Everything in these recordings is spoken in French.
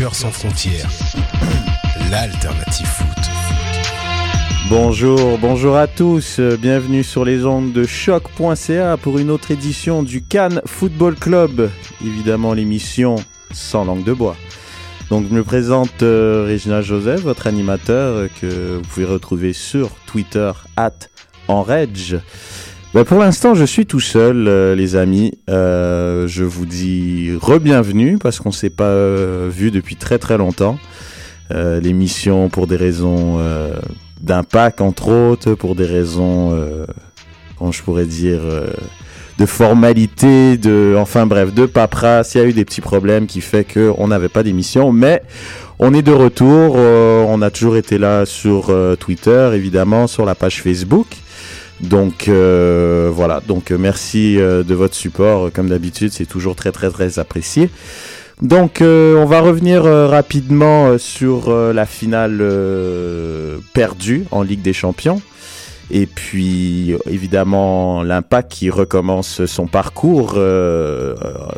Sans frontières, l'alternative foot. Bonjour, bonjour à tous, bienvenue sur les ondes de choc.ca pour une autre édition du Cannes Football Club, évidemment l'émission sans langue de bois. Donc je me présente euh, Régina Joseph, votre animateur euh, que vous pouvez retrouver sur Twitter at enredge. Ben, pour l'instant, je suis tout seul, euh, les amis. Euh, je vous dis re-bienvenue parce qu'on s'est pas euh, vu depuis très très longtemps. Euh, L'émission pour des raisons euh, d'impact, entre autres, pour des raisons, euh, comment je pourrais dire, de formalité, de, enfin bref, de paperasse. Il y a eu des petits problèmes qui fait que on n'avait pas d'émission, mais on est de retour. On a toujours été là sur Twitter, évidemment, sur la page Facebook. Donc euh, voilà, donc euh, merci euh, de votre support, comme d'habitude, c'est toujours très très très apprécié. Donc on va revenir rapidement sur la finale perdue en Ligue des Champions. Et puis évidemment l'impact qui recommence son parcours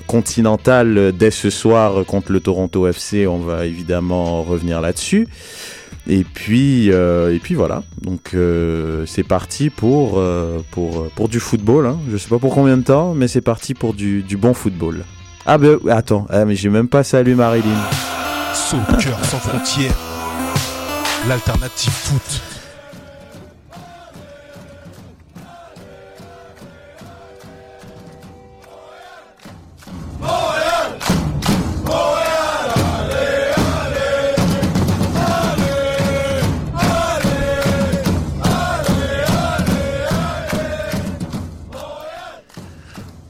continental dès ce soir contre le Toronto FC. On va évidemment revenir là-dessus. Et puis, euh, et puis voilà. Donc euh, c'est parti pour, euh, pour, pour du football. Hein. Je sais pas pour combien de temps, mais c'est parti pour du, du bon football. Ah ben attends, ah, mais j'ai même pas salué Marilyn. Soccer sans frontières, l'alternative foot.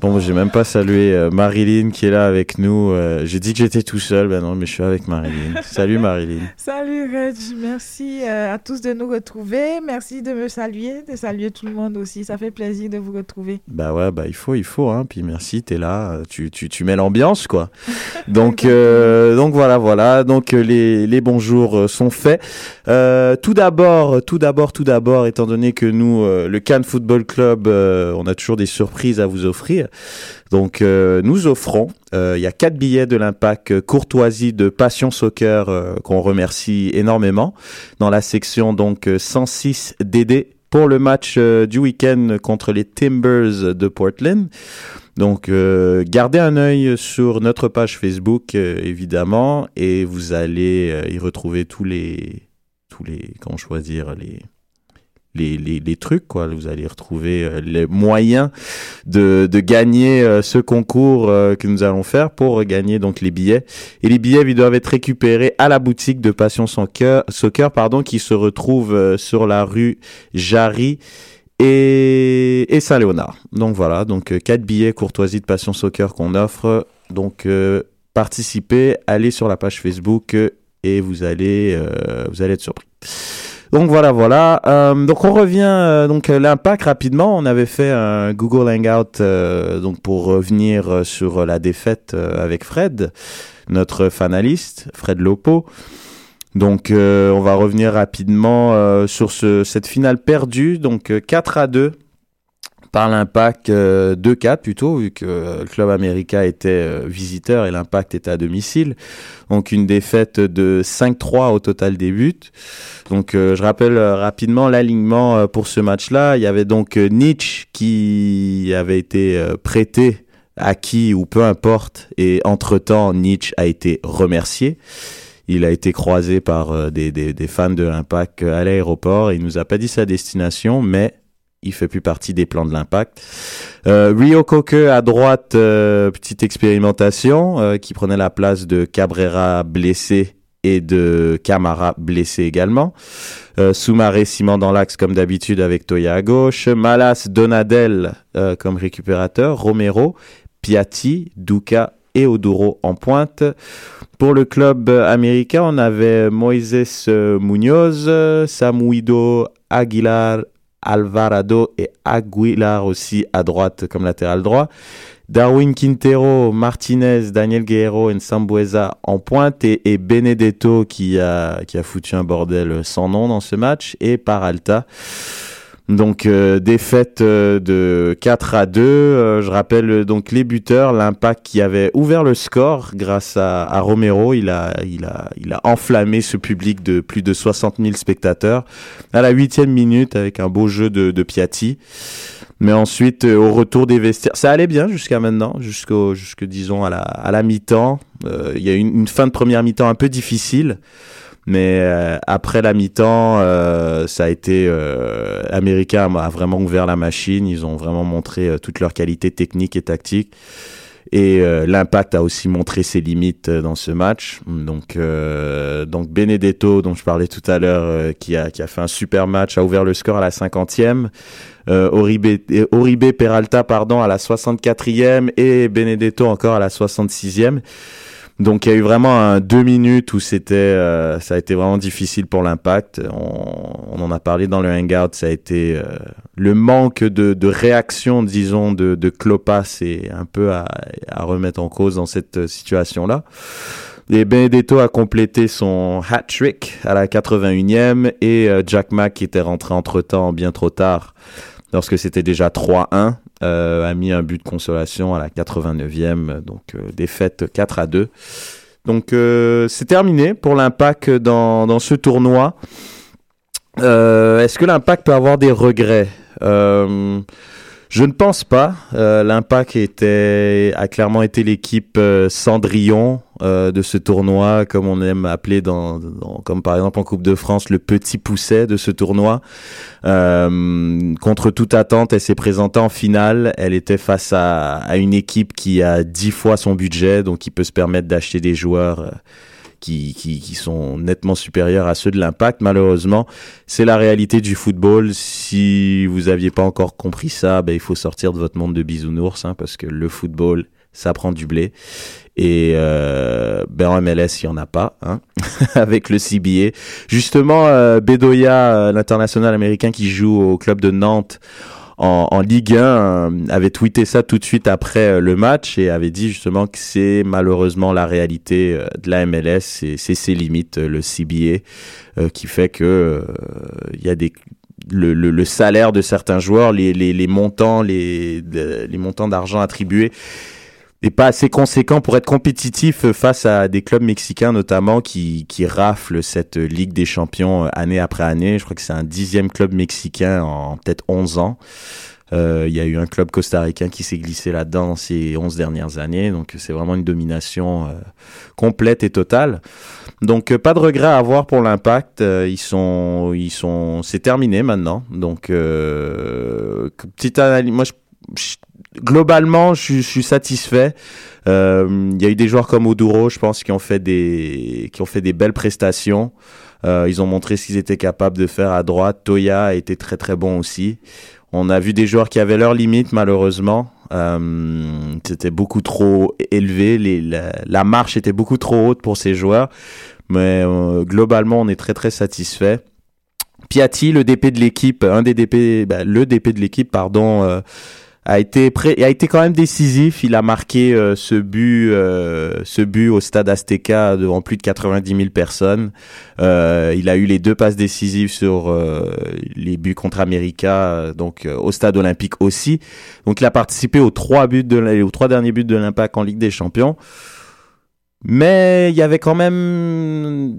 Bon, j'ai même pas salué euh, Marilyn qui est là avec nous. Euh, j'ai dit que j'étais tout seul, ben non, mais je suis avec Marilyn. Salut Marilyn. Salut Reg, merci euh, à tous de nous retrouver. Merci de me saluer, de saluer tout le monde aussi. Ça fait plaisir de vous retrouver. Bah ouais, bah il faut, il faut, hein. Puis merci, t'es là, tu, tu, tu mets l'ambiance, quoi. Donc, euh, donc voilà, voilà. Donc les, les bonjours sont faits. Euh, tout d'abord, tout d'abord, tout d'abord, étant donné que nous, euh, le Cannes Football Club, euh, on a toujours des surprises à vous offrir. Donc, euh, nous offrons, euh, il y a quatre billets de l'impact courtoisie de Passion Soccer euh, qu'on remercie énormément dans la section donc euh, 106 DD pour le match du week-end contre les Timbers de Portland. Donc, gardez un œil sur notre page Facebook, évidemment, et vous allez y retrouver tous les, tous les, comment choisir les, les, les, les, trucs, quoi. Vous allez retrouver euh, les moyens de, de gagner euh, ce concours euh, que nous allons faire pour gagner donc les billets. Et les billets, ils doivent être récupérés à la boutique de Passion Soccer, Soccer pardon, qui se retrouve sur la rue Jarry et, Saint-Léonard. Donc voilà, donc quatre billets courtoisie de Passion Soccer qu'on offre. Donc participez, allez sur la page Facebook et vous allez, vous allez être surpris. Donc voilà, voilà. Euh, donc on revient euh, donc euh, l'impact rapidement. On avait fait un Google Hangout donc pour revenir sur la défaite avec Fred, notre fanaliste, Fred Lopo. Donc on va revenir rapidement sur ce, cette finale perdue, donc 4 à 2 par l'impact 2-4 plutôt, vu que le club américain était visiteur et l'impact était à domicile. Donc une défaite de 5-3 au total des buts. Donc euh, je rappelle euh, rapidement l'alignement euh, pour ce match-là. Il y avait donc Nietzsche qui avait été prêté à qui ou peu importe. Et entre-temps, Nietzsche a été remercié. Il a été croisé par des, des, des fans de l'Impact à l'aéroport. Il nous a pas dit sa destination, mais il fait plus partie des plans de l'impact. Euh, Rio Coque à droite, petite expérimentation qui prenait la place de Cabrera blessé et de Camara blessé également. Euh, Soumaré, Simon dans l'axe comme d'habitude avec Toya à gauche. Malas, Donadel euh, comme récupérateur. Romero, Piatti, Duca et Oduro en pointe. Pour le club américain, on avait Moises Munoz, Samuido Aguilar, Alvarado et Aguilar aussi à droite comme latéral droit. Darwin Quintero, Martinez, Daniel Guerrero et Sambuesa en pointe et, Benedetto qui a, qui a foutu un bordel sans nom dans ce match et Paralta. Donc euh, défaite euh, de 4 à 2. Euh, je rappelle donc les buteurs, l'impact qui avait ouvert le score grâce à, Romero. Il a, il, a, il a enflammé ce public de plus de 60 000 spectateurs à la huitième minute avec un beau jeu de, de Piatti. Mais ensuite, euh, au retour des vestiaires, ça allait bien jusqu'à maintenant, jusqu'au, jusque disons à la, à la mi-temps. Euh, il y a eu une, une, fin de première mi-temps un peu difficile, mais euh, après la mi-temps, ça a été américain a vraiment ouvert la machine. Ils ont vraiment montré toute leur qualité technique et tactique. Et l'impact a aussi montré ses limites dans ce match. Donc, donc Benedetto, dont je parlais tout à l'heure, qui, a, qui a fait un super match, a ouvert le score à la cinquantième euh, Oribe, Peralta pardon à la 64e et Benedetto encore à la 66e. Donc il y a eu vraiment un deux minutes où c'était, euh, ça a été vraiment difficile pour l'impact. On, en a parlé dans le hangout, ça a été euh, le manque de, de, réaction, disons, de, de Klopas, c'est un peu à, à, remettre en cause dans cette situation-là. Et Benedetto a complété son hat-trick à la 81e et euh, Jack Mack qui était rentré entre-temps bien trop tard lorsque c'était déjà 3-1, euh, a mis un but de consolation à la 89e, donc euh, défaite 4 à 2. Donc euh, c'est terminé pour l'impact dans, dans ce tournoi. Est-ce que l'impact peut avoir des regrets? Je ne pense pas. Euh, L'Impact était a clairement été l'équipe euh, Cendrillon euh, de ce tournoi, comme on aime appeler dans, comme par exemple en Coupe de France le petit pousset de ce tournoi. Euh, contre toute attente, elle s'est présentée en finale. Elle était face à, à, une équipe qui a dix fois son budget, donc qui peut se permettre d'acheter des joueurs qui, qui, sont nettement supérieurs à ceux de l'impact. Malheureusement, c'est la réalité du football. Si vous aviez pas encore compris ça, ben, il faut sortir de votre monde de bisounours, hein, parce que le football, ça prend du blé. Et euh, ben en MLS, il n'y en a pas, hein, avec le CBA. Justement, euh, Bedoya, euh, l'international américain qui joue au club de Nantes, en, Ligue 1 euh, avait tweeté ça tout de suite après euh, le match et avait dit justement que c'est malheureusement la réalité euh, de la MLS, c'est ses limites, le CBA, qui fait que il y a des le, le, salaire de certains joueurs, les, les, les montants, les, les montants d'argent attribués n'est pas assez conséquent pour être compétitif face à des clubs mexicains notamment qui, qui raflent cette Ligue des Champions année après année. Je crois que c'est un dixième club mexicain en peut-être 11 ans. Euh, il y a eu un club costaricain qui s'est glissé là-dedans dans ces 11 dernières années. Donc c'est vraiment une domination euh, complète et totale. Donc pas de regret à avoir pour l'impact. ils sont, ils sont, c'est terminé maintenant. Donc petite analyse. Moi, globalement, je, suis satisfait. Il y a eu des joueurs comme Oduro, je pense, qui ont fait des, qui ont fait des belles prestations. Euh, ils ont montré ce qu'ils étaient capables de faire à droite. Toya a été très très bon aussi. On a vu des joueurs qui avaient leurs limites malheureusement. Euh, c'était beaucoup trop élevé. La, marche était beaucoup trop haute pour ces joueurs. Mais euh, globalement, on est très très satisfait. Piatti, le DP de l'équipe, un des DP, bah, le DP de l'équipe, pardon, euh, a été prêt, a été quand même décisif. Il a marqué euh, ce but, euh, ce but au stade Azteca devant plus de 90 000 personnes. Euh, il a eu les deux passes décisives sur les buts contre América, donc au stade olympique aussi. Donc il a participé aux trois buts de, aux trois derniers buts de l'Impact en Ligue des Champions. Mais il y avait quand même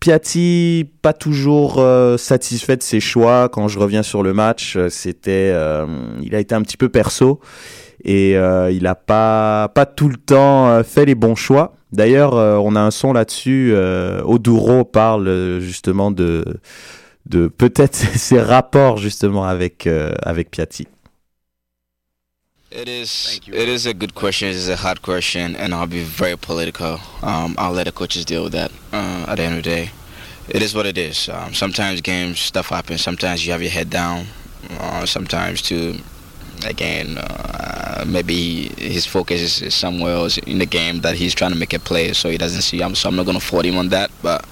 Piatti pas toujours euh, satisfait de ses choix. Quand je reviens sur le match, euh, c'était, euh, il a été un petit peu perso et il a pas pas tout le temps fait les bons choix. D'ailleurs, on a un son là-dessus. Oduro parle justement de de peut-être ses rapports justement avec avec Piatti. It is. It is a good question. It is a hard question, and I'll be very political. Um, I'll let the coaches deal with that. Uh, at the end of the day, it is what it is. Um, sometimes games stuff happens. Sometimes you have your head down. Uh, sometimes too, again, uh, maybe his focus is, is, somewhere else in the game that he's trying to make a play, so he doesn't see. I'm, so I'm not going to fault him on that. But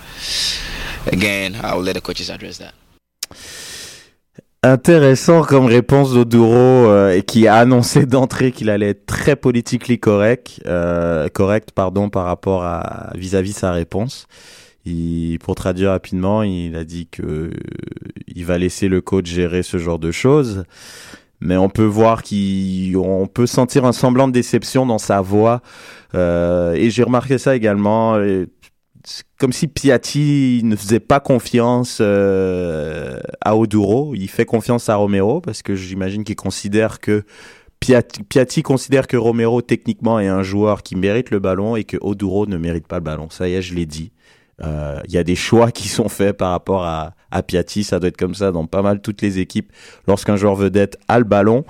again, I'll let the coaches address that. Intéressant comme réponse d'Oduro euh, qui a annoncé d'entrée qu'il allait être très politiquement correct, euh, correct pardon, par rapport à vis-à-vis sa réponse. Il, pour traduire rapidement, il a dit que il va laisser le coach gérer ce genre de choses, mais on peut voir qu'on peut sentir un semblant de déception dans sa voix. Euh, et j'ai remarqué ça également comme si Piatti ne faisait pas confiance euh, à Oduro. Il fait confiance à Romero parce que j'imagine qu'il considère que Piatti, Piatti, considère que Romero techniquement est un joueur qui mérite le ballon et que Oduro ne mérite pas le ballon. Ça y est, je l'ai dit. Euh, il y a des choix qui sont faits par rapport à, à Piatti, ça doit être comme ça dans pas mal toutes les équipes lorsqu'un joueur vedette a le ballon.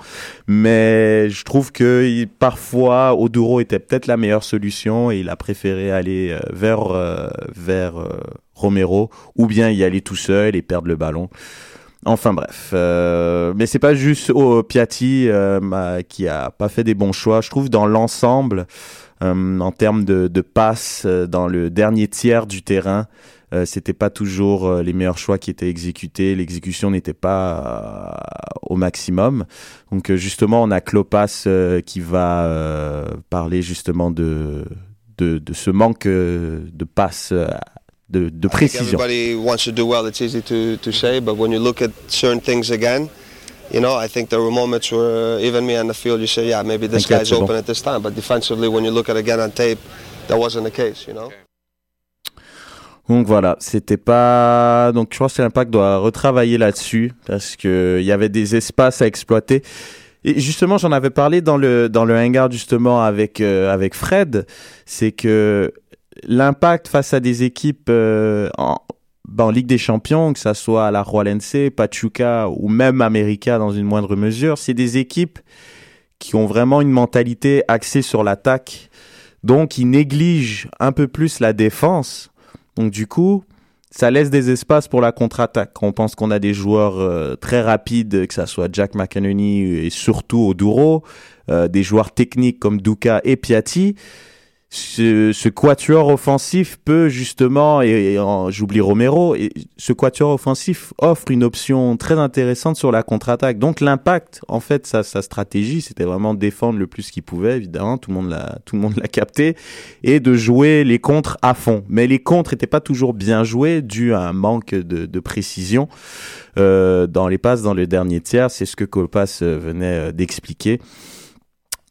Mais je trouve que parfois Oduro était peut-être la meilleure solution et il a préféré aller euh, vers euh, vers Romero ou bien y aller tout seul et perdre le ballon. Enfin bref, euh, mais c'est pas juste oh, Piatti qui a pas fait des bons choix. Je trouve dans l'ensemble, euh, en termes de, de passes euh, dans le dernier tiers du terrain. Euh, c'était pas toujours les meilleurs choix qui étaient exécutés, l'exécution n'était pas au maximum. Donc justement, on a Klopas qui va parler justement de, de, de ce manque de passes de, de précision. Everybody wants to do well. It's easy to, to say, but when you look at certain things again, you know, I think there were moments where even me on the field, you say, yeah, maybe this guy's open at this time. But defensively, when you look at it again on tape, that wasn't the case, you know? Donc voilà, c'était pas. Donc je pense que l'impact doit retravailler là-dessus parce que il y avait des espaces à exploiter. Et justement, j'en avais parlé dans le dans le hangar justement avec euh, avec Fred, c'est que l'impact face à des équipes euh, en, ben, en Ligue des Champions, que ça soit à la Roalense, Pachuca ou même América dans une moindre mesure, c'est des équipes qui ont vraiment une mentalité axée sur l'attaque. Donc, ils négligent un peu plus la défense. Donc, du coup, ça laisse des espaces pour la contre-attaque. On pense qu'on a des joueurs euh, très rapides, que ça soit Jack McEnany et surtout Oduro, euh, des joueurs techniques comme Duka et Piatti ce, ce, quatuor offensif peut justement, et, j'oublie Romero, et ce quatuor offensif offre une option très intéressante sur la contre-attaque. Donc l'impact, en fait, sa, sa stratégie, c'était vraiment défendre le plus qu'il pouvait, évidemment, tout le monde l'a, tout le monde l'a capté, et de jouer les contres à fond. Mais les contres n'étaient pas toujours bien joués, dû à un manque de, de précision euh, dans les passes dans le dernier tiers. C'est ce que Colpas euh, venait euh, d'expliquer.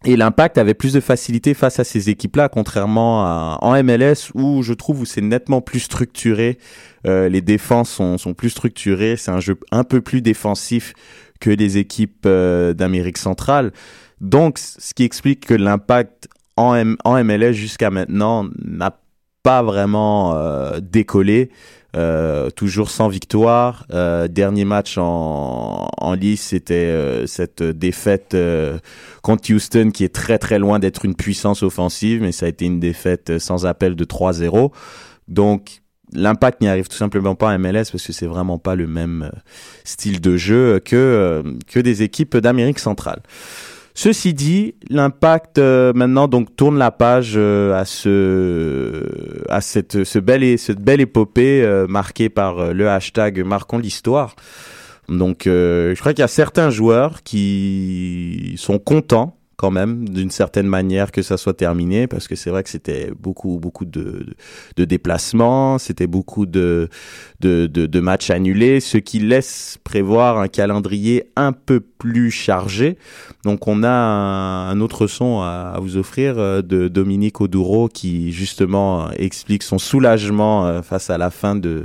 Et l'impact avait plus de facilité face à ces équipes-là, contrairement à, en MLS où je trouve où c'est nettement plus structuré. Euh, les défenses sont, sont plus structurées, c'est un jeu un peu plus défensif que des équipes d'Amérique centrale. Donc, ce qui explique que l'impact en, en MLS jusqu'à maintenant n'a pas vraiment décollé. Euh, toujours sans victoire. Euh, dernier match en, en lice, c'était euh, cette défaite contre Houston qui est très très loin d'être une puissance offensive, mais ça a été une défaite sans appel de 3-0. Donc l'impact n'y arrive tout simplement pas à MLS parce que c'est vraiment pas le même style de jeu que que des équipes d'Amérique centrale. Ceci dit, l'impact euh, maintenant donc tourne la page euh, à ce à cette ce belle cette belle épopée euh, marquée par le hashtag marquons l'histoire. Donc je crois qu'il y a certains joueurs qui sont contents quand même d'une certaine manière que ça soit terminé parce que c'est vrai que c'était beaucoup beaucoup de, de, déplacements, c'était beaucoup de, de, de, matchs annulés, ce qui laisse prévoir un calendrier un peu plus chargé. Donc on a un, autre son à, vous offrir euh, de Dominique Oduro qui justement explique son soulagement euh, face à la fin de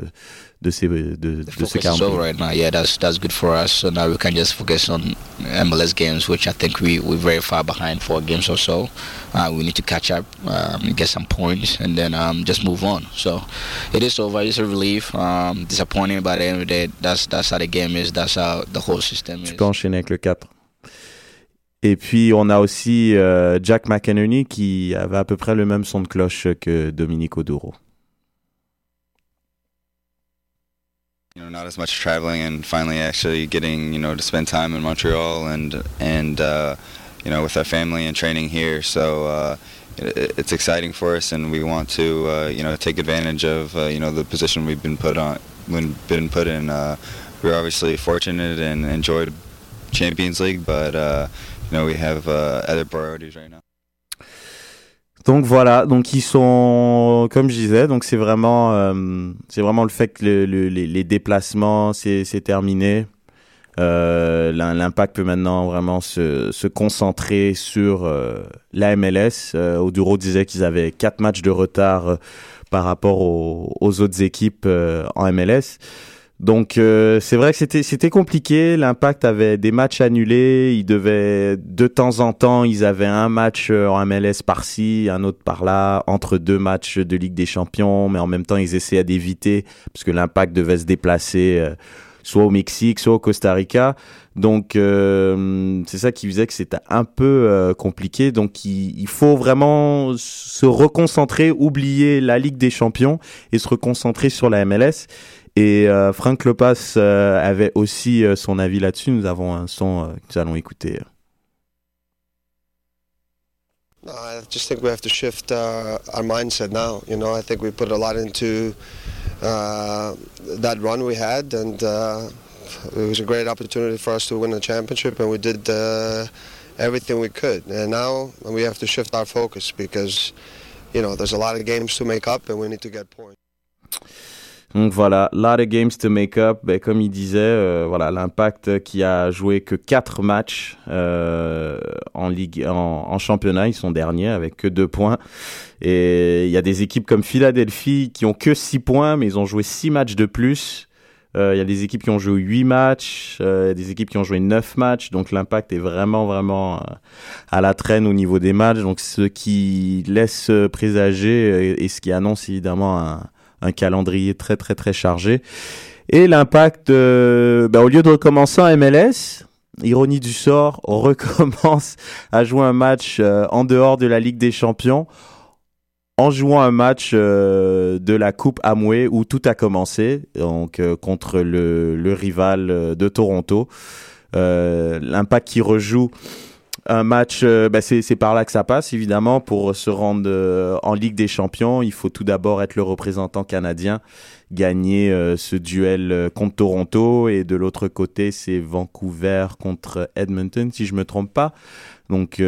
de ces de, de ce calendrier. right now, yeah, that's that's good for us. So now we can just focus on MLS games, which I think we we're very far behind four games or so. Uh, we need to catch up, um, get some points, and then um, just move on. So it is over. It's a relief. Um, disappointing, but at the end of the day, that's that's how the game is. That's how the whole system is. Tu peux enchaîner avec le 4. Et puis on a aussi euh, Jack McEnany qui avait à peu près le même son de cloche que Dominique Oduro. You know, not as much traveling and finally actually getting, you know, to spend time in Montreal and and uh, you know with our family and training here. So uh, it, it's exciting for us, and we want to uh, you know take advantage of uh, you know the position we've been put on, when been put in. Uh, we're obviously fortunate and enjoyed Champions League, but uh, you know we have other priorities right now. Donc voilà, donc ils sont, comme je disais, donc c'est vraiment, euh, c'est vraiment le fait que les, déplacements c'est terminé. Euh, L'impact peut maintenant vraiment se, concentrer sur euh, la MLS. Oduro disait qu'ils avaient quatre matchs de retard par rapport aux autres équipes en MLS. Donc euh, c'est vrai que c'était c'était compliqué. L'impact avait des matchs annulés. Ils devaient de temps en temps, ils avaient un match euh, en MLS par-ci, un autre par-là, entre deux matchs de Ligue des Champions, mais en même temps ils essayaient d'éviter parce que l'impact devait se déplacer euh, soit au Mexique, soit au Costa Rica. Donc c'est ça qui faisait que c'était un peu compliqué. Donc il, il, faut vraiment se reconcentrer, oublier la Ligue des Champions et se reconcentrer sur la MLS. Et euh, Frank Lopas euh, avait aussi euh, son avis là-dessus. Nous avons un son que nous allons écouter. I just think we have to shift uh, our mindset now. You know, I think we put a lot into uh, that run we had, and uh, it was a great opportunity for us to win the championship, and we did uh, everything we could. And now we have to shift our focus because, you know, there's a lot of games to make up, and we need to get points. Donc voilà, lot of games to make up. Ben, comme il disait, euh, voilà, l'impact qui a joué que 4 matchs euh, en ligue, en, championnat, ils sont derniers avec que 2 points. Et il y a des équipes comme Philadelphie qui ont que 6 points, mais ils ont joué 6 matchs de plus. Euh, il y a des équipes qui ont joué 8 matchs, euh, des équipes qui ont joué 9 matchs, donc l'impact est vraiment, vraiment euh, à la traîne au niveau des matchs. Donc ce qui laisse présager et ce qui annonce évidemment un, un calendrier très très très chargé. Et l'impact, euh, bah, au lieu de recommencer en MLS, ironie du sort, on recommence à jouer un match euh, en dehors de la Ligue des Champions en jouant un match euh, de la Coupe Amway où tout a commencé, donc contre le, le, rival de Toronto. L'impact qui rejoue un match, euh, bah, c'est par là que ça passe, évidemment. Pour se rendre euh, en Ligue des Champions, il faut tout d'abord être le représentant canadien, gagner euh, ce duel contre Toronto. Et de l'autre côté, c'est Vancouver contre Edmonton, si je me trompe pas. Donc,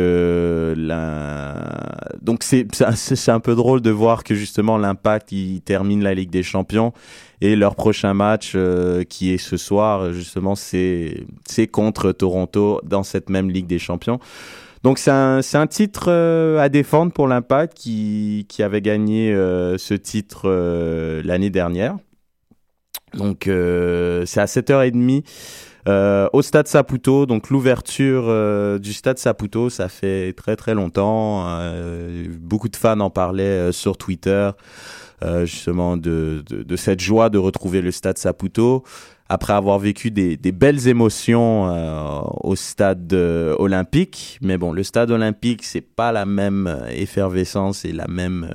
donc c'est c'est un peu drôle de voir que justement l'Impact il termine la Ligue des Champions et leur prochain match, euh, qui est ce soir, justement, c'est c'est contre Toronto dans cette même Ligue des Champions. Donc c'est un, un, titre euh, à défendre pour l'Impact qui, qui avait gagné euh, ce titre l'année dernière. Donc c'est à 7h30 euh, au stade Saputo. Donc l'ouverture euh, du stade Saputo, ça fait très très longtemps. Euh, beaucoup de fans en parlaient sur Twitter, justement de, de, cette joie de retrouver le stade Saputo. Après avoir vécu des, des belles émotions au stade olympique, mais bon, le stade olympique, c'est pas la même effervescence et la même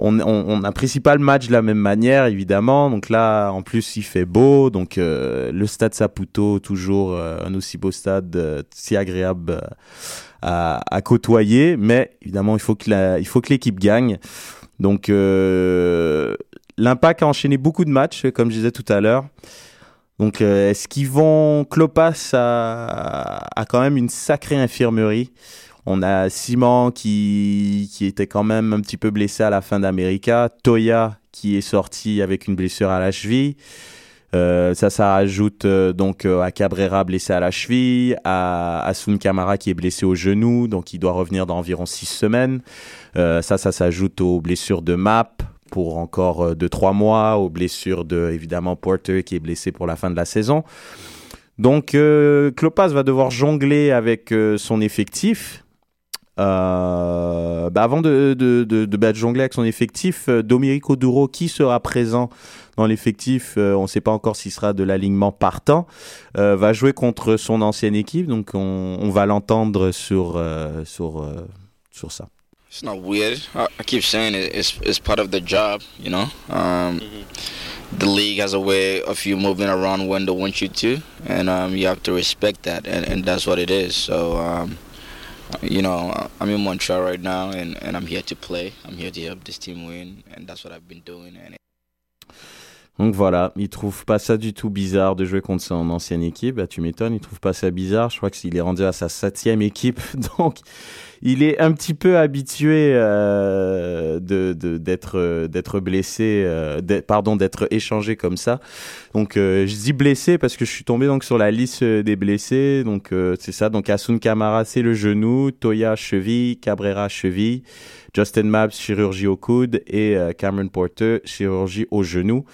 on, on, apprécie pas le match de la même manière, évidemment. Donc là, en plus, il fait beau. Donc euh, le stade Saputo, toujours euh, un aussi beau stade, euh, si agréable à, côtoyer. Mais évidemment, il faut que il faut que l'équipe gagne. Donc l'impact a enchaîné beaucoup de matchs, comme je disais tout à l'heure. Donc est-ce qu'ils vont Klopas a, a quand même une sacrée infirmerie? On a Simon qui, qui était quand même un petit peu blessé à la fin d'América. Toya qui est sorti avec une blessure à la cheville. Euh, ça, ça rajoute euh, donc euh, à Cabrera blessé à la cheville, à Asun Kamara qui est blessé au genou, donc il doit revenir dans environ six semaines. ça, ça s'ajoute aux blessures de Map pour encore de trois mois, aux blessures de évidemment Porter qui est blessé pour la fin de la saison. Donc Klopas va devoir jongler avec son effectif. Euh, bah avant de, de, de, de battre jongler avec son effectif, euh, Domirico Duro, qui sera présent dans l'effectif, euh, on ne sait pas encore s'il sera de l'alignement partant, euh, va jouer contre son ancienne équipe, donc on, on va l'entendre sur, euh, sur, euh, sur ça. It's not weird. I keep saying it, it's, it's part of the job, you know? Um. The league has a way of you moving around when they want you to, and um, you have to respect that, and, and that's what it is. So, um, you know, I'm in Montreal right now, and, and I'm here to play. I'm here to help this team win, and that's what I've been doing. And donc voilà, il trouve pas ça du tout bizarre de jouer contre son ancienne équipe. Bah, tu m'étonnes, il trouve pas ça bizarre. Je crois qu'il est rendu à sa septième équipe, donc il est un petit peu habitué euh, de d'être d'être blessé, euh, pardon, d'être échangé comme ça. Donc euh, je dis blessé parce que je suis tombé donc sur la liste des blessés. Donc euh, c'est ça. Donc Asun Kamara c'est le genou, Toya cheville, Cabrera cheville, Justin Maps chirurgie au coude et euh, Cameron Porter chirurgie au genou.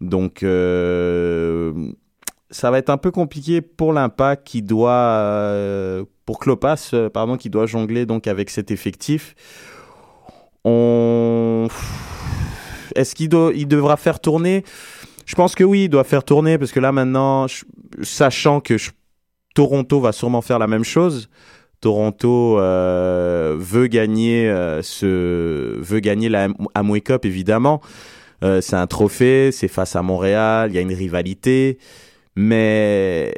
Donc euh, ça va être un peu compliqué pour l'impact qui doit euh, pour Klopas euh, pardon qui doit jongler donc avec cet effectif. On est-ce qu'il il devra faire tourner? Je pense que oui, il doit faire tourner parce que là maintenant sachant que Toronto va sûrement faire la même chose. Toronto euh, veut gagner euh, ce veut gagner la Amway Cup évidemment. C'est un trophée, c'est face à Montréal, il y a une rivalité, mais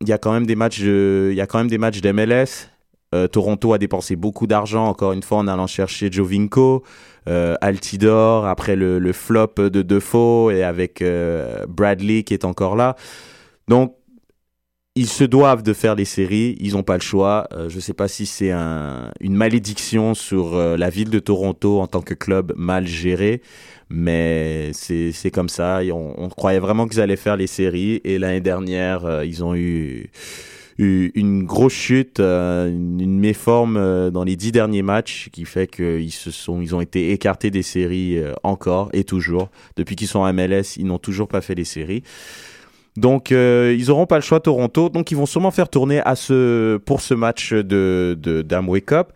il y a quand même des matchs, il y a quand même des matchs d'MLS. Euh, Toronto a dépensé beaucoup d'argent, encore une fois, en allant chercher Jovinko, euh, Altidor, après le, flop de Defoe et avec euh, Bradley qui est encore là. Donc, ils se doivent de faire les séries, ils n'ont pas le choix. Euh, je ne sais pas si c'est un, une malédiction sur la ville de Toronto en tant que club mal géré, mais c'est comme ça. On, croyait vraiment qu'ils allaient faire les séries et l'année dernière, euh, ils ont eu, une grosse chute, une, une, méforme dans les dix derniers matchs qui fait qu'ils ils ont été écartés des séries encore et toujours. Depuis qu'ils sont en MLS, ils n'ont toujours pas fait les séries. Donc euh, ils auront pas le choix Toronto, donc ils vont sûrement faire tourner pour ce match de de Cup.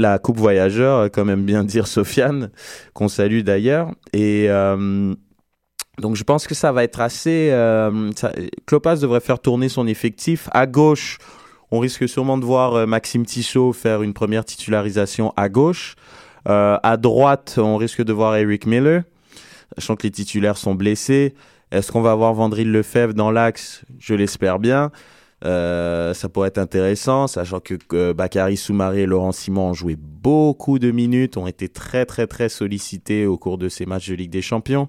La Coupe Voyageur, quand même bien dire Sofiane, qu'on salue d'ailleurs. Et euh, donc je pense que ça va être assez. Euh, devrait faire tourner son effectif. À gauche, on risque sûrement de voir euh, Maxime Tissot faire une première titularisation à gauche. Euh, à droite, on risque de voir Eric Miller, sachant que les titulaires sont blessés. Est-ce qu'on va avoir Vandril Lefebvre dans l'axe? Je l'espère bien. Euh, ça pourrait être intéressant, sachant que euh, Bakary Soumaré et Laurent Simon ont joué beaucoup de minutes, ont été très très très sollicités au cours de ces matchs de Ligue des Champions.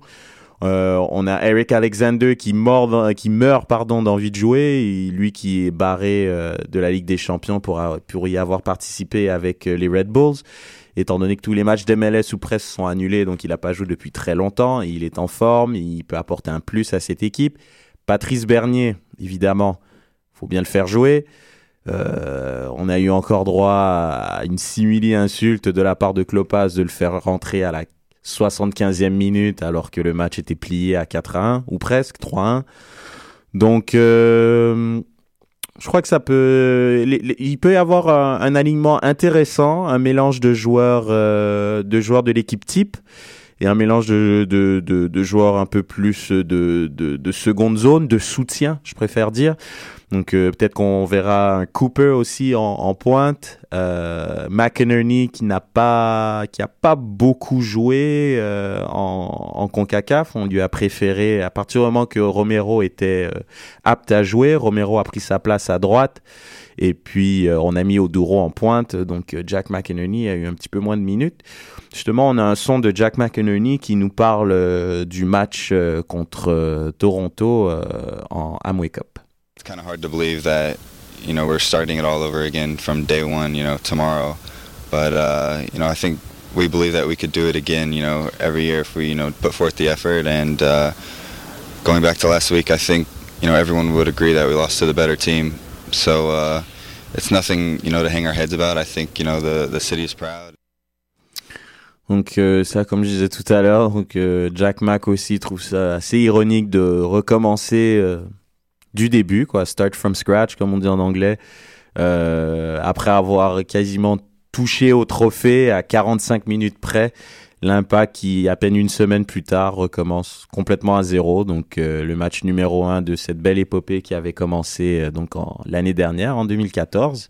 Euh, on a Eric Alexander qui, meurt pardon d'envie de jouer, lui qui est barré de la Ligue des Champions pour, pour y avoir participé avec les Red Bulls étant donné que tous les matchs d'MLS ou presse sont annulés, donc il n'a pas joué depuis très longtemps, il est en forme, il peut apporter un plus à cette équipe. Patrice Bernier, évidemment, faut bien le faire jouer. Euh, on a eu encore droit à une simili insulte de la part de Klopas de le faire rentrer à la 75e minute alors que le match était plié à 4 à 1 ou presque 3 à 1. Donc euh, je crois que ça peut il peut y avoir un, alignement intéressant, un mélange de joueurs euh, de joueurs de l'équipe type et un mélange de, de, de, de joueurs un peu plus de, de, de seconde zone, de soutien, je préfère dire. Donc euh, peut-être qu'on verra un Cooper aussi en, en pointe, euh, McInerney qui n'a pas qui a pas beaucoup joué euh, en, en Concacaf, on lui a préféré à partir du moment que Romero était euh, apte à jouer, Romero a pris sa place à droite et puis euh, on a mis Oduro en pointe, donc Jack McInerney a eu un petit peu moins de minutes. Justement, on a un son de Jack McInerney qui nous parle du match contre Toronto en Amway Cup. it's kind of hard to believe that you know we're starting it all over again from day one. You know tomorrow, but uh, you know I think we believe that we could do it again. You know every year if we you know put forth the effort. And uh, going back to last week, I think you know everyone would agree that we lost to the better team. So uh, it's nothing you know to hang our heads about. I think you know the the city is proud. Donc euh, ça, comme je disais tout à l'heure, euh, Jack Mack aussi trouve ça assez ironique de recommencer euh, du début, quoi, start from scratch, comme on dit en anglais, après avoir quasiment touché au trophée à 45 minutes près. L'impact qui, à peine une semaine plus tard, recommence complètement à zéro. Donc, le match numéro un de cette belle épopée qui avait commencé donc l'année dernière, en 2014.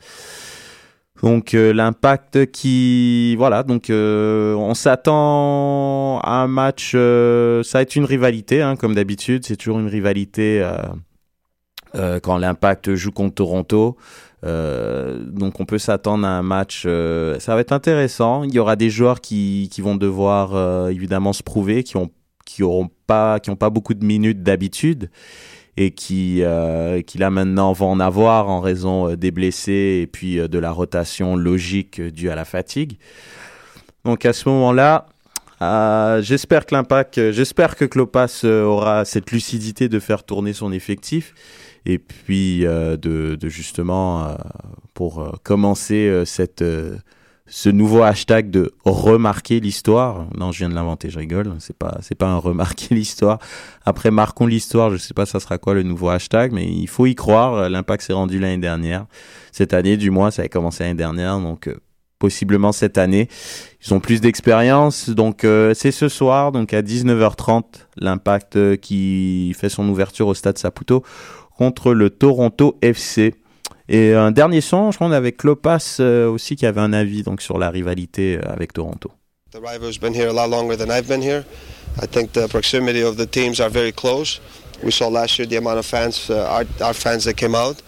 Donc euh, l'impact qui voilà donc euh, on s'attend à un match ça va être une rivalité hein, comme d'habitude c'est toujours une rivalité euh, quand l'Impact joue contre Toronto. Euh, donc on peut s'attendre à un match. Euh, ça va être intéressant. Il y aura des joueurs qui, vont devoir euh, évidemment se prouver, qui ont qui pas qui pas beaucoup de minutes d'habitude et qui euh, qui là maintenant vont en avoir en raison des blessés et puis de la rotation logique due à la fatigue. Donc à ce moment-là, euh, j'espère que l'impact, j'espère que Klopas aura cette lucidité de faire tourner son effectif et puis euh, de, justement euh, pour euh, commencer euh, cette euh, ce nouveau hashtag de remarquer l'histoire. Non, je viens de l'inventer, je rigole. C'est pas c'est pas un remarquer l'histoire. Après marquons l'histoire, je sais pas ça sera quoi le nouveau hashtag, mais il faut y croire. L'impact s'est rendu l'année dernière. Cette année, du moins, ça a commencé l'année dernière, donc possiblement cette année. Ils ont plus d'expérience, donc euh, c'est ce soir, donc à 19h30, l'impact qui fait son ouverture au stade Saputo contre le Toronto FC. Et un dernier son, je crois, on avait Klopas euh, aussi qui avait un avis donc sur la rivalité euh, avec Toronto. The rival's been here a lot longer than I've been here. I think the proximity of the teams are very close. We saw last year the amount of fans, uh, our, our fans that came out,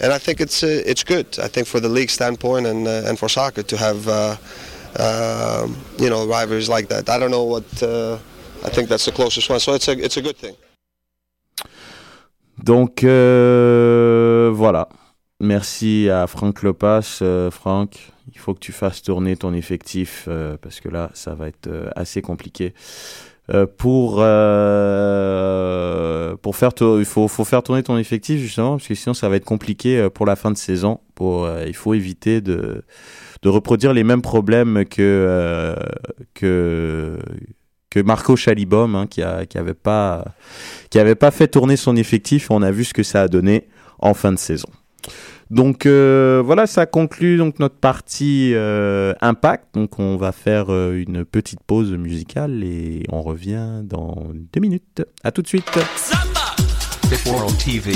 and I think it's uh, it's good. I think for the league standpoint and uh, and for soccer to have uh, uh, you know rivalries like that. I don't know what. Uh, I think that's the closest one, so it's a it's a good thing. Donc euh, voilà. Merci à Franck Lopas. Euh, Franck, il faut que tu fasses tourner ton effectif euh, parce que là, ça va être euh, assez compliqué. Pour pour faire il faut faire tourner ton effectif justement parce que sinon ça va être compliqué pour la fin de saison il faut éviter de de reproduire les mêmes problèmes que que que Marco Chalibom, hein, qui, a, qui avait pas qui avait pas fait tourner son effectif. On a vu ce que ça a donné en fin de saison. Donc euh, voilà, ça conclut donc notre partie euh, impact. Donc on va faire euh, une petite pause musicale et on revient dans deux minutes. À tout de suite. TV.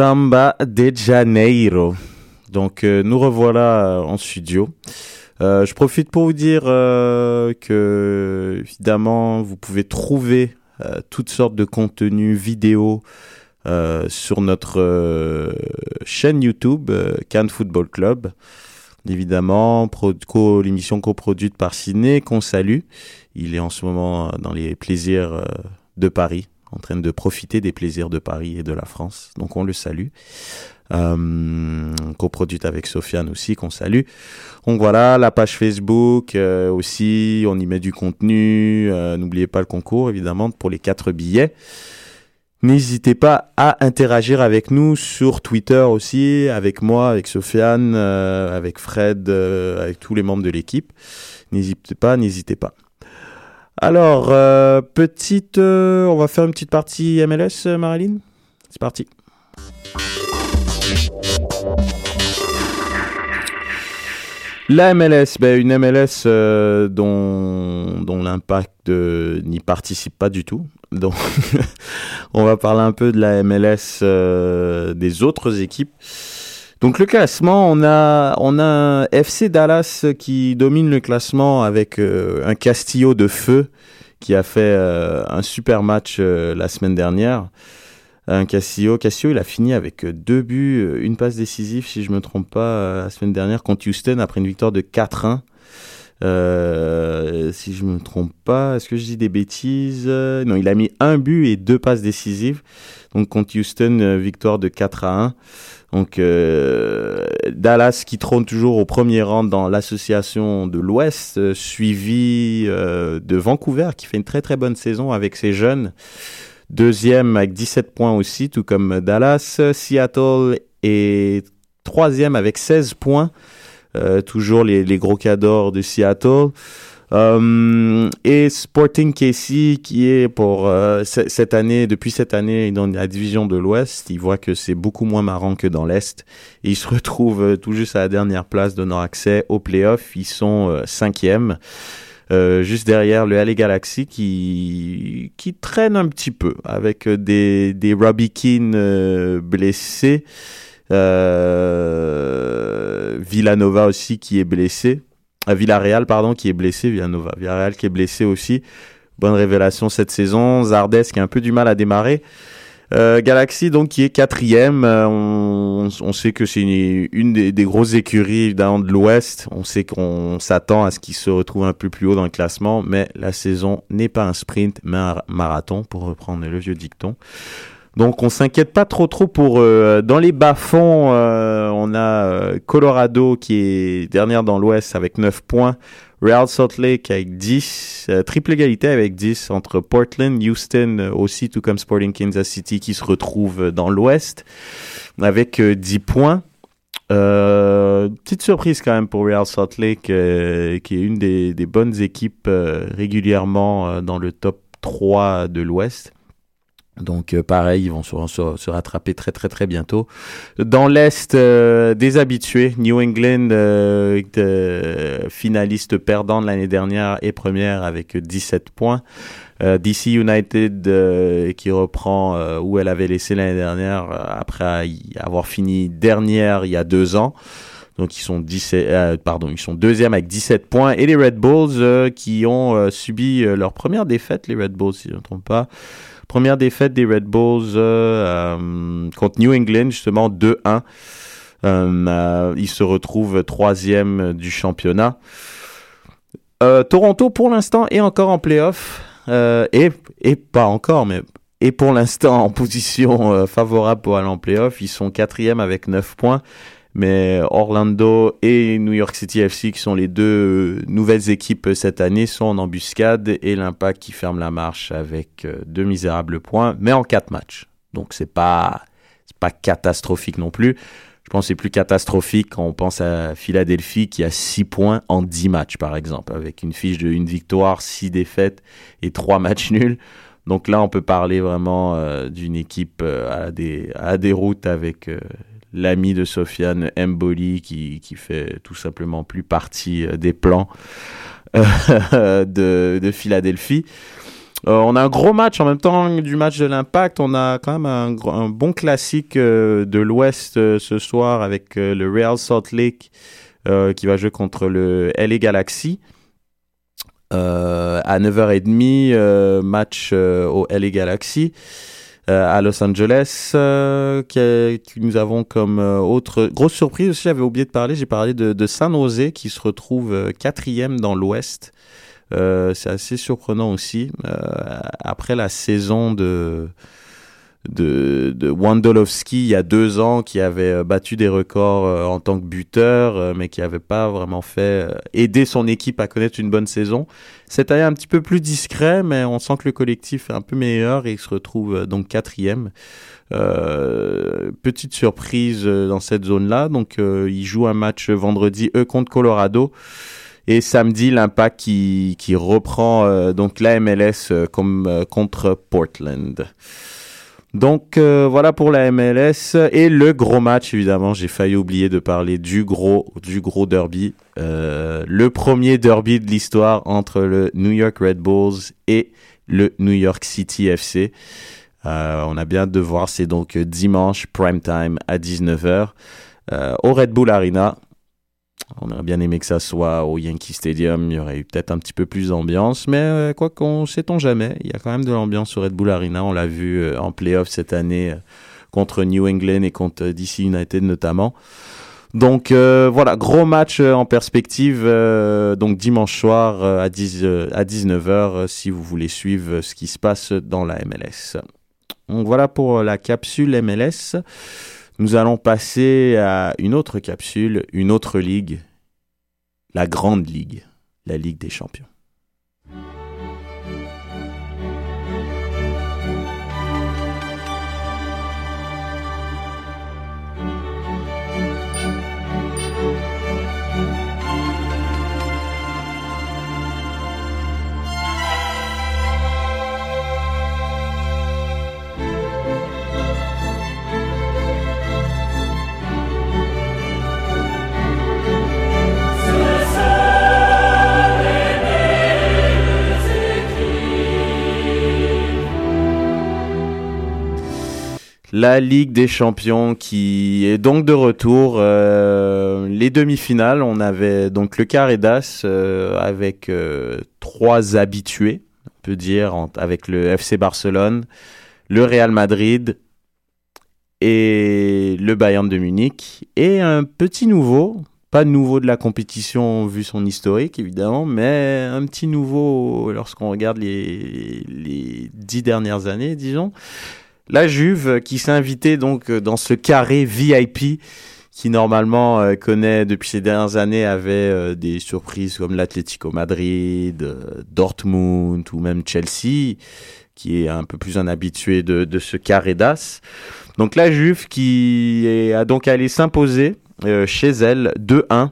Samba de Janeiro. Donc euh, nous revoilà euh, en studio. Euh, je profite pour vous dire que évidemment vous pouvez trouver toutes sortes de contenus vidéo sur notre chaîne YouTube Cannes Football Club. Évidemment, l'émission coproduite par Ciné qu'on salue. Il est en ce moment dans les plaisirs de Paris, en train de profiter des plaisirs de Paris et de la France. Donc on le salue. Euh, coproduite avec Sofiane aussi, qu'on salue. Donc voilà, la page Facebook euh, aussi, on y met du contenu. Euh, N'oubliez pas le concours, évidemment, pour les quatre billets. N'hésitez pas à interagir avec nous sur Twitter aussi, avec moi, avec Sofiane, euh, avec Fred, avec tous les membres de l'équipe. N'hésitez pas, n'hésitez pas. Alors, euh, petite, euh, on va faire une petite partie MLS, euh, Marilyn. C'est parti. La MLS, ben, une MLS dont, l'impact n'y participe pas du tout. Donc, on va parler un peu de la MLS des autres équipes. Donc le classement, on a on a un FC Dallas qui domine le classement avec euh, un Castillo de feu qui a fait euh, un super match euh, la semaine dernière. Un Castillo, Castillo, il a fini avec deux buts, une passe décisive si je me trompe pas la semaine dernière contre Houston après une victoire de 4-1. Euh, si je me trompe pas, est-ce que je dis des bêtises? Non, il a mis un but et deux passes décisives. Donc contre Houston, victoire de 4 à 1. Donc euh, Dallas qui trône toujours au premier rang dans l'association de l'Ouest, euh, suivi euh, de Vancouver qui fait une très très bonne saison avec ses jeunes. Deuxième avec 17 points aussi, tout comme Dallas. Seattle est troisième avec 16 points. Euh, toujours les, les gros cadors de Seattle. Euh, et Sporting KC qui est pour euh, ce- cette année, depuis cette année dans la division de l'Ouest, il voit que c'est beaucoup moins marrant que dans l'Est. Il se retrouve euh, tout juste à la dernière place donnant accès aux playoffs. Ils sont cinquième. Euh, juste derrière le LA Galaxy qui, qui traîne un petit peu avec des, des Robbie Keane euh, blessés. Euh, Villanova aussi qui est blessé. Villarreal, pardon, qui est blessé. Villanova. Villarreal qui est blessé aussi. Bonne révélation cette saison. Zardes qui a un peu du mal à démarrer. Euh, Galaxy donc qui est quatrième. Euh, on, sait que c'est une, des, grosses écuries évidemment de l'Ouest. On sait qu'on s'attend à ce qu'ils se retrouvent un peu plus haut dans le classement, mais la saison n'est pas un sprint, mais un marathon pour reprendre le vieux dicton. Donc on s'inquiète pas trop trop pour eux. Dans les bas-fonds, euh, on a euh, Colorado qui est dernière dans l'Ouest avec 9 points. Real Salt Lake avec 10, euh, triple égalité avec 10 entre Portland, Houston euh, aussi, tout comme Sporting Kansas City qui se retrouve dans l'Ouest avec euh, 10 points. Euh, petite surprise quand même pour Real Salt Lake, euh, qui est une des, bonnes équipes euh, régulièrement euh, dans le top 3 de l'Ouest. Donc euh, pareil, ils vont se, se- rattraper très très très bientôt. Dans l'Est, euh, des habitués, New England, euh, finaliste perdant de l'année dernière et première avec 17 points. Euh, DC United qui reprend où elle avait laissé l'année dernière après avoir fini dernière il y a deux ans. Donc ils sont 17, euh, pardon, ils sont deuxième avec 17 points et les Red Bulls qui ont subi leur première défaite, les Red Bulls si je ne me trompe pas. Première défaite des Red Bulls euh, euh, contre New England justement 2-1. Euh, ils se retrouvent troisième du championnat. Toronto pour l'instant est encore en playoff et, et pas encore mais et pour l'instant en position favorable pour aller en playoff. Ils sont quatrième avec 9 points. Mais Orlando et New York City FC, qui sont les deux euh, nouvelles équipes euh, cette année, sont en embuscade et l'Impact qui ferme la marche avec euh, deux misérables points, mais en quatre matchs. Donc c'est pas pas catastrophique non plus. Je pense que c'est plus catastrophique quand on pense à Philadelphie qui a 6 points en 10 matchs par exemple, avec une fiche de une victoire, 6 défaites et 3 matchs nuls. Donc là, on peut parler vraiment d'une équipe à, des, à des routes avec l'ami de Sofiane Mboli qui, qui fait tout simplement plus partie euh, des plans euh, de, de Philadelphie. on a un gros match en même temps du match de l'Impact. On a quand même un bon classique de l'Ouest ce soir avec le Real Salt Lake qui va jouer contre le LA Galaxy. à 9h30, match au LA Galaxy. Euh, à Los Angeles, euh, qui, nous avons comme euh, autre grosse surprise aussi, j'avais oublié de parler, j'ai parlé de, de San Jose qui se retrouve quatrième dans l'Ouest. c'est assez surprenant aussi. après la saison de de, de Wondolowski il y a deux ans qui avait euh, battu des records euh, en tant que buteur, euh, mais qui n'avait pas vraiment fait aider son équipe à connaître une bonne saison. Cette année un petit peu plus discret, mais on sent que le collectif est un peu meilleur et il se retrouve donc quatrième. petite surprise dans cette zone-là. Donc, il joue un match vendredi, eux contre Colorado. Et samedi, l'Impact qui, qui reprend donc la MLS comme contre Portland. Donc euh, voilà pour la MLS et le gros match évidemment. J'ai failli oublier de parler du gros derby, euh, le premier derby de l'histoire entre le New York Red Bulls et le New York City FC. Euh, on a bien de voir, c'est donc dimanche prime time à 19h au Red Bull Arena. On aurait bien aimé que ça soit au Yankee Stadium. Il y aurait eu peut-être un petit peu plus d'ambiance. Mais euh, quoi qu'on sait-on jamais. Il y a quand même de l'ambiance au Red Bull Arena. On l'a vu euh, en playoff cette année euh, contre New England et contre DC United notamment. Donc voilà, gros match en perspective. donc dimanche soir à, 10, à 19h si vous voulez suivre ce qui se passe dans la MLS. Donc voilà pour la capsule MLS. Nous allons passer à une autre capsule, une autre ligue, la Grande Ligue, la Ligue des Champions. La Ligue des Champions qui est donc de retour. Euh, les demi-finales, on avait donc le carré d'As euh, avec euh, trois habitués, on peut dire, avec le FC Barcelone, le Real Madrid et le Bayern de Munich. Et un petit nouveau, pas nouveau de la compétition vu son historique évidemment, mais un petit nouveau lorsqu'on regarde les, les dix dernières années, disons la Juve qui s'est invitée donc euh, dans ce carré VIP qui normalement euh, connaît depuis ces dernières années avait euh, des surprises comme l'Atlético Madrid, Dortmund ou même Chelsea qui est un peu plus un habitué de, ce carré d'as. Donc la Juve qui a donc allé s'imposer chez elle 2-1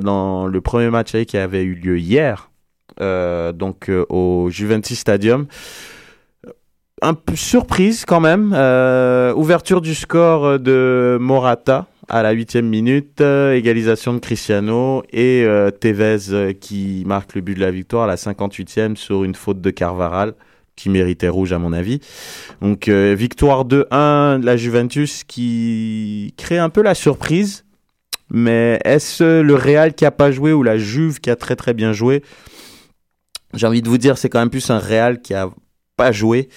dans le premier match qui avait eu lieu hier donc au Juventus Stadium un peu surprise quand même. Euh, ouverture du score de Morata à la huitième minute, euh, égalisation de Cristiano et euh, Tevez qui marque le but de la victoire à la 58e sur une faute de Carvaral qui méritait rouge à mon avis. Donc victoire 2-1 de la Juventus qui crée un peu la surprise. Mais est-ce le Real qui a pas joué ou la Juve qui a très très bien joué? J'ai envie de vous dire c'est quand même plus un Real qui a pas joué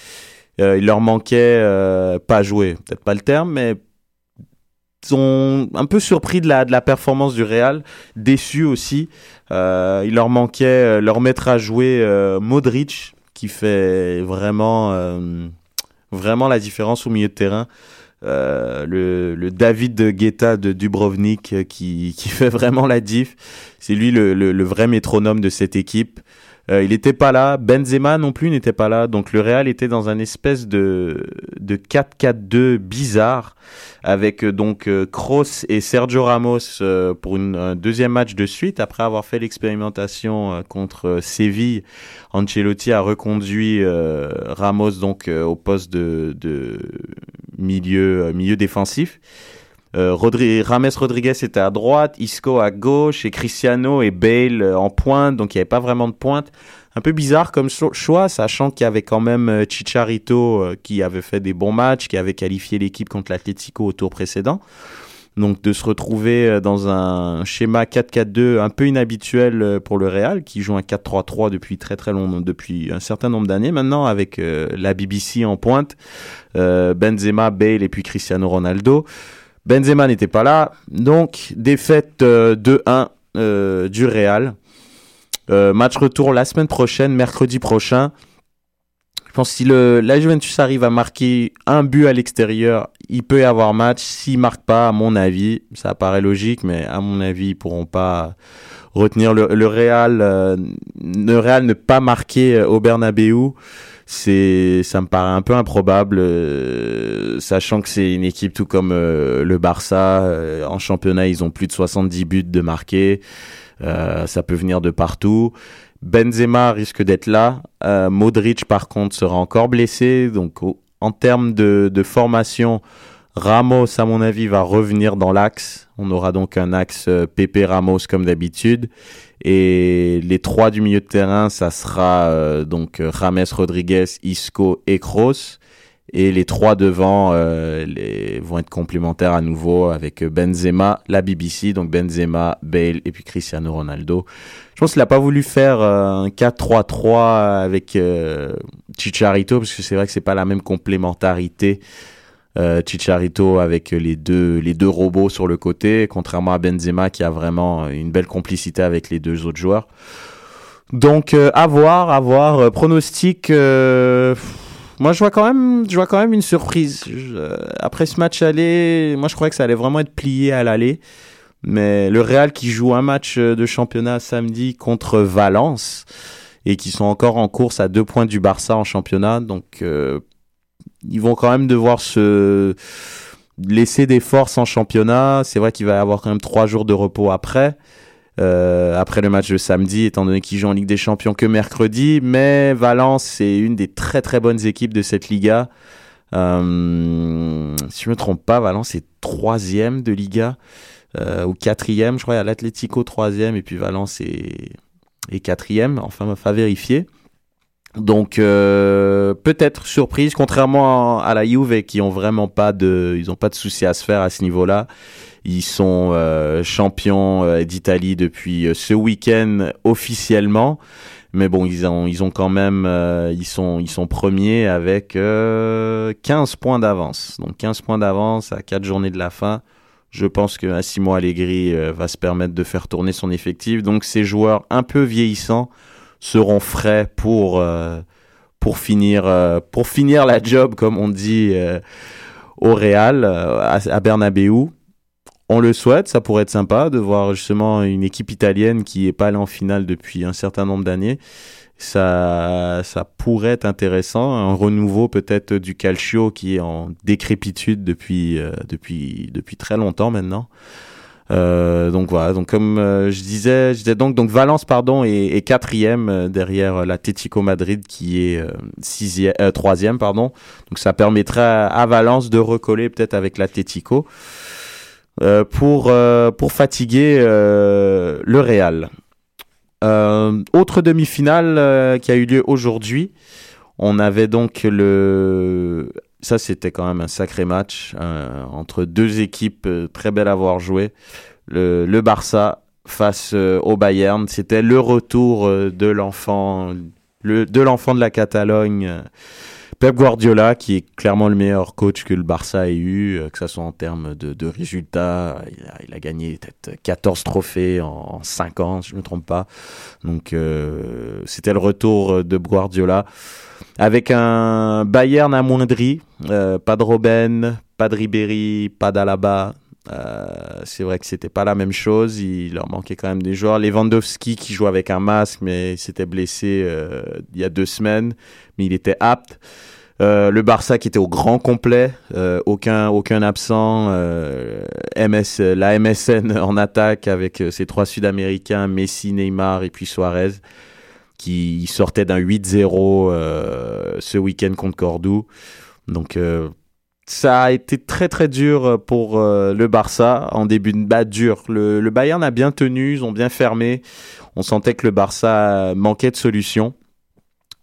il leur manquait euh, pas jouer, peut-être pas le terme, mais sont un peu surpris de la, de la performance du Real, déçus aussi. Euh, il leur manquait leur mettre à jouer Modric, qui fait vraiment, vraiment la différence au milieu de terrain. le, David Guetta de Dubrovnik qui, qui fait vraiment la diff. C'est lui le, le, vrai métronome de cette équipe. Euh, il n'était pas là. Benzema non plus n'était pas là. Donc le Real était dans un espèce de, de 4-4-2 bizarre avec euh, donc euh, Kroos et Sergio Ramos pour une, un deuxième match de suite après avoir fait l'expérimentation contre Séville. Ancelotti a reconduit Ramos donc au poste de, de milieu milieu défensif. Euh, Rames Rodriguez était à droite, Isco à gauche et Cristiano et Bale euh, en pointe, donc il n'y avait pas vraiment de pointe. un peu bizarre comme choix, sachant qu'il y avait quand même Chicharito qui avait fait des bons matchs, qui avait qualifié l'équipe contre l'Atlético au tour précédent. Donc de se retrouver euh, dans un schéma 4-4-2 un peu inhabituel euh, pour le Real, qui joue un 4-3-3 depuis très très long, depuis un certain nombre d'années maintenant, avec euh, la BBC en pointe, Benzema, Bale et puis Cristiano Ronaldo. Benzema n'était pas là, donc défaite 2-1 du Real. match retour la semaine prochaine, mercredi prochain. Je pense que si le, la Juventus arrive à marquer un but à l'extérieur, il peut y avoir match. S'il marque pas, à mon avis, ça paraît logique, mais à mon avis, ils pourront pas retenir le, Real. Euh, le Real ne pas marquer euh, au Bernabeu, c'est, ça me paraît un peu improbable, euh, sachant que c'est une équipe tout comme le Barça. en championnat, ils ont plus de 70 buts de marquer. ça peut venir de partout. Benzema risque d'être là. Euh, Modric, par contre, sera encore blessé. Donc, en termes de, formation, Ramos, à mon avis, va revenir dans l'axe. On aura donc un axe euh, Pepe Ramos comme d'habitude. Et les trois du milieu de terrain, ça sera euh, donc James Rodriguez, Isco et Kroos. Et les trois devant les, vont être complémentaires à nouveau avec Benzema, la BBC, donc Benzema, Bale et puis Cristiano Ronaldo. Je pense qu'il n'a pas voulu faire euh, un 4-3-3 avec euh, Chicharito, parce que c'est vrai que c'est pas la même complémentarité. Euh, Chicharito avec les deux, les deux robots sur le côté, contrairement à Benzema qui a vraiment une belle complicité avec les deux autres joueurs. Donc, à voir, à voir. pronostic, moi je vois quand même, je vois quand même une surprise. après ce match aller, moi je croyais que ça allait vraiment être plié à l'aller. Mais le Real qui joue un match euh, de championnat samedi contre Valence et qui sont encore en course à deux points du Barça en championnat, donc euh, ils vont quand même devoir se laisser des forces en championnat. C'est vrai qu'il va y avoir quand même trois jours de repos après. Euh, après le match de samedi, étant donné qu'ils jouent en Ligue des Champions que mercredi. Mais Valence, c'est une des très très bonnes équipes de cette Liga. Euh, si je me trompe pas, Valence est troisième de Liga euh, ou quatrième, je crois, à l'Atlético troisième et puis Valence est, quatrième. Enfin, il va vérifier. Donc euh, peut-être surprise, contrairement à, la Juve qui ont vraiment pas de, ils ont pas de soucis à se faire à ce niveau-là. Ils sont euh, champions euh, d'Italie depuis ce week-end officiellement, mais bon, ils ont, ils ont quand même, ils sont, ils sont premiers avec 15 points d'avance. Donc 15 points d'avance à 4 journées de la fin. Je pense que Simon Allegri va se permettre de faire tourner son effectif. Donc ces joueurs un peu vieillissants seront frais pour euh, pour finir euh, pour finir la job comme on dit au Real à, à Bernabeu. On le souhaite, ça pourrait être sympa de voir justement une équipe italienne qui est pas allée en finale depuis un certain nombre d'années ça, ça pourrait être intéressant. Un renouveau peut-être du Calcio qui est en décrépitude depuis, euh, depuis, depuis très longtemps maintenant. Euh, donc voilà, donc comme euh, je disais, je disais donc donc Valence pardon est, quatrième derrière l'Atlético Madrid qui est sixième, troisième pardon. Donc ça permettrait à, Valence de recoller peut-être avec l'Atlético pour pour fatiguer le Real. Euh, autre demi-finale euh, qui a eu lieu aujourd'hui. On avait donc le. Ça, c'était quand même un sacré match euh, entre deux équipes très belles à voir jouer. Le, Barça face au Bayern. C'était le retour de l'enfant, de l'enfant de la Catalogne Pep Guardiola, qui est clairement le meilleur coach que le Barça ait eu, euh, que ce soit en termes de, résultats. Il a, gagné peut-être 14 trophées en, 5 ans, si je ne me trompe pas. Donc, euh, c'était le retour de Guardiola. Avec un Bayern amoindri, euh, pas de Robben, pas de Ribéry, pas d'Alaba, euh, c'est vrai que c'était pas la même chose. Il leur manquait quand même des joueurs. Lewandowski qui joue avec un masque, mais il s'était blessé euh, il y a deux semaines, mais il était apte. Le Barça qui était au grand complet, aucun aucun absent. La MSN en attaque avec ses trois Sud-Américains, Messi, Neymar et puis Suarez, qui sortaient d'un 8-0 ce week-end contre Cordoue. Donc ça a été très très dur euh, pour euh, le Barça en début de bas dur. Le, Bayern a bien tenu, ils ont bien fermé. On sentait que le Barça manquait de solutions.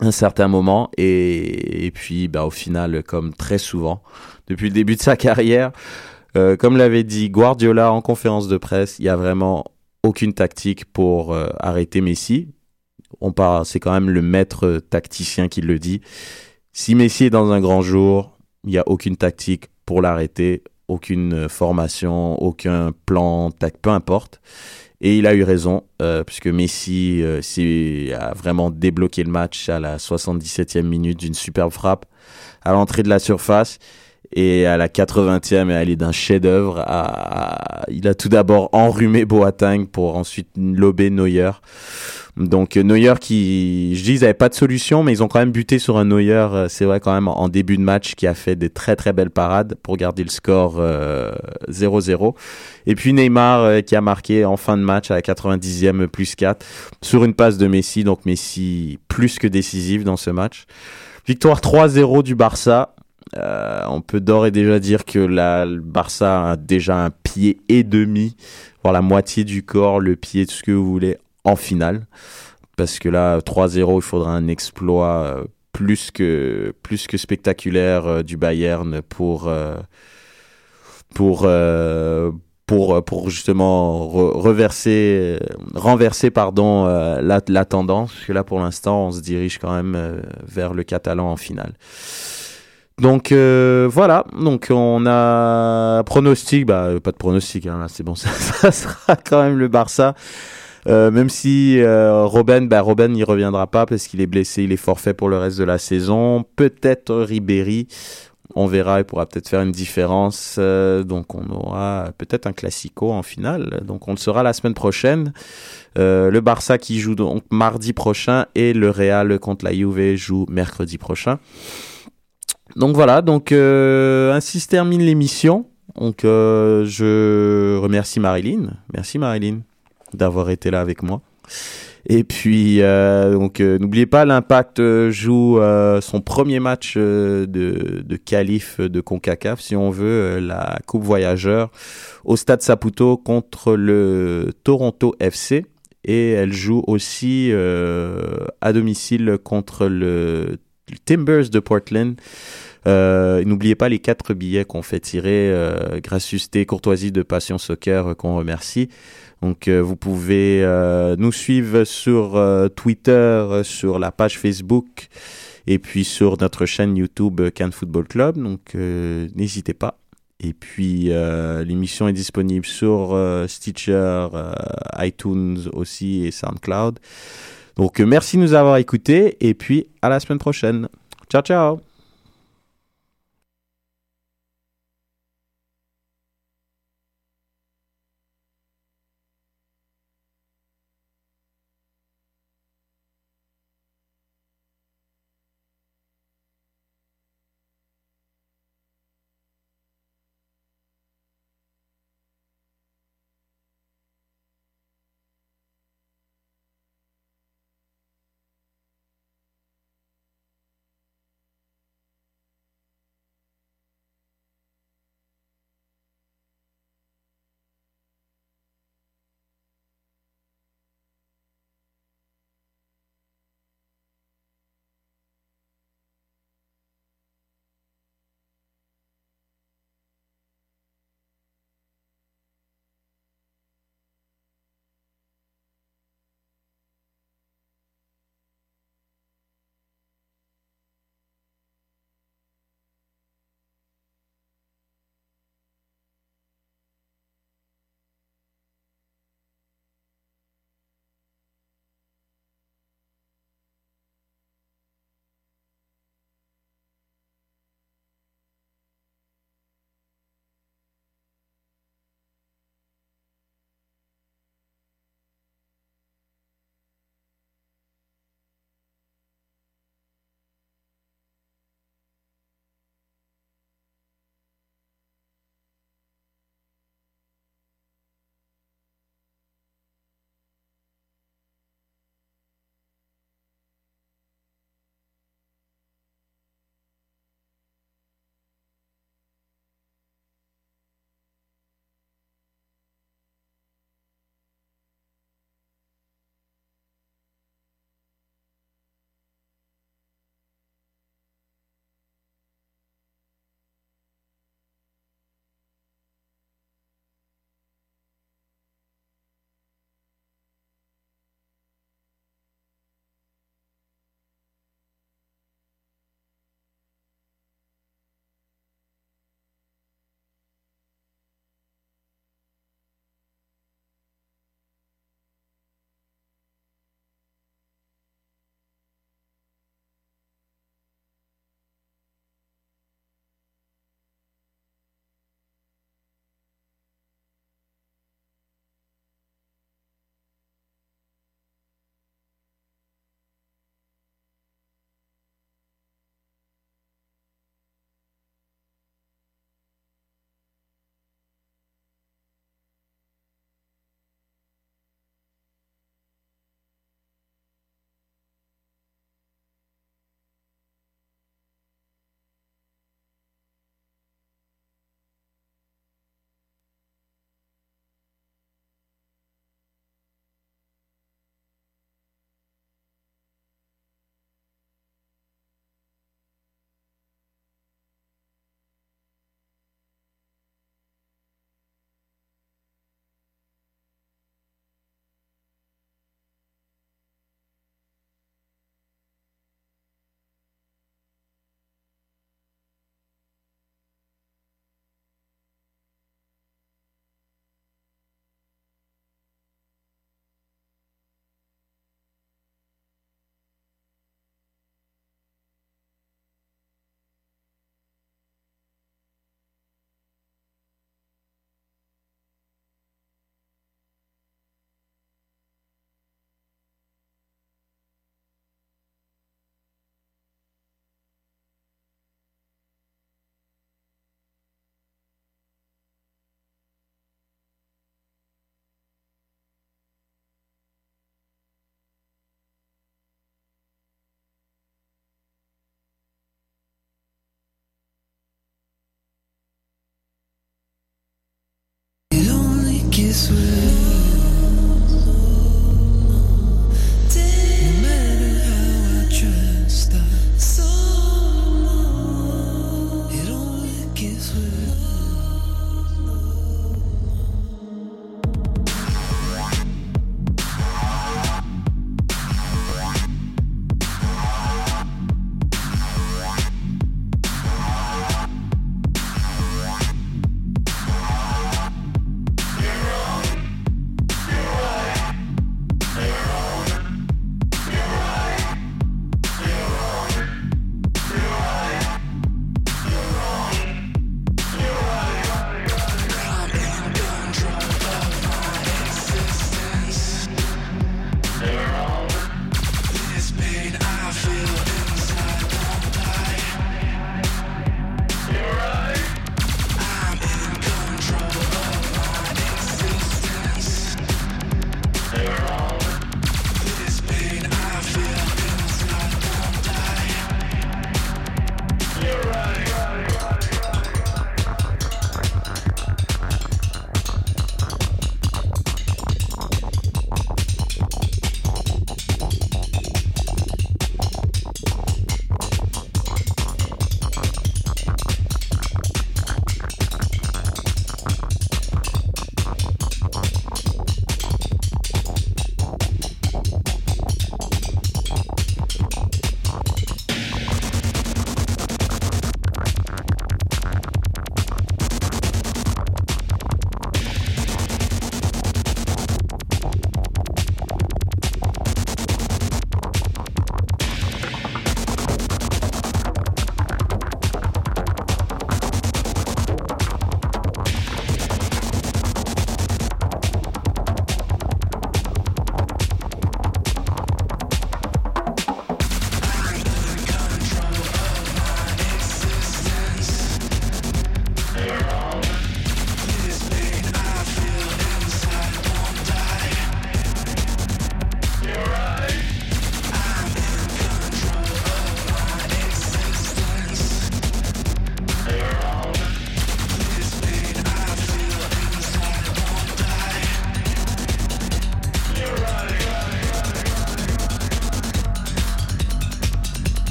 un certain moment et, puis bah, au final comme très souvent depuis le début de sa carrière euh, comme l'avait dit Guardiola en conférence de presse il y a vraiment aucune tactique pour euh, arrêter Messi on part c'est quand même le maître tacticien qui le dit si Messi est dans un grand jour il n'y a aucune tactique pour l'arrêter aucune formation aucun plan tac peu importe et il a eu raison, euh, puisque Messi euh, a vraiment débloqué le match à la 77e minute d'une superbe frappe à l'entrée de la surface. Et à la 80e, elle est d'un chef-d'œuvre. Il a tout d'abord enrhumé Boateng pour ensuite lober Neuer. Donc Neuer qui, je dis, ils pas de solution, mais ils ont quand même buté sur un Neuer, euh, c'est vrai quand même, en début de match, qui a fait des très très belles parades pour garder le score 0-0. Euh, Et puis Neymar euh, qui a marqué en fin de match à la 90e plus 4 sur une passe de Messi. Donc Messi plus que décisif dans ce match. Victoire 3-0 du Barça. Euh, on peut d'ores et déjà dire que la, le Barça a déjà un pied et demi, voire la moitié du corps, le pied, tout ce que vous voulez, en finale. Parce que là, 3-0, il faudra un exploit euh, plus que, plus que spectaculaire euh, du Bayern pour, pour, pour, pour justement renverser pardon, la, la, tendance. Parce que là, pour l'instant, on se dirige quand même vers le Catalan en finale. Donc euh, voilà, donc on a pronostic, bah pas de pronostic, hein, c'est bon, ça, sera quand même le Barça. Euh, même si euh, Robben, bah n'y reviendra pas parce qu'il est blessé, il est forfait pour le reste de la saison. Peut-être Ribéry, on verra, il pourra peut-être faire une différence. Euh, donc on aura peut-être un classico en finale. Donc on le saura la semaine prochaine. Euh, le Barça qui joue donc mardi prochain et le Real contre la Juve joue mercredi prochain. Donc voilà, donc euh, ainsi se termine l'émission. Donc je remercie Marilyn. Merci Marilyn d'avoir été là avec moi. Et puis euh, donc euh, n'oubliez pas l'Impact euh, joue son premier match de de qualif de Concacaf si on veut la Coupe voyageur au Stade Saputo contre le Toronto FC et elle joue aussi à domicile contre le Timbers de Portland. N'oubliez pas les quatre billets qu'on fait tirer, euh, courtoisie de Passion Soccer qu'on remercie. Donc euh, vous pouvez euh, nous suivre sur Twitter, sur la page Facebook et puis sur notre chaîne YouTube Can Football Club. Donc n'hésitez pas. Et puis l'émission est disponible sur Stitcher, iTunes aussi et SoundCloud. Donc merci de nous avoir écoutés et puis à la semaine prochaine. Ciao ciao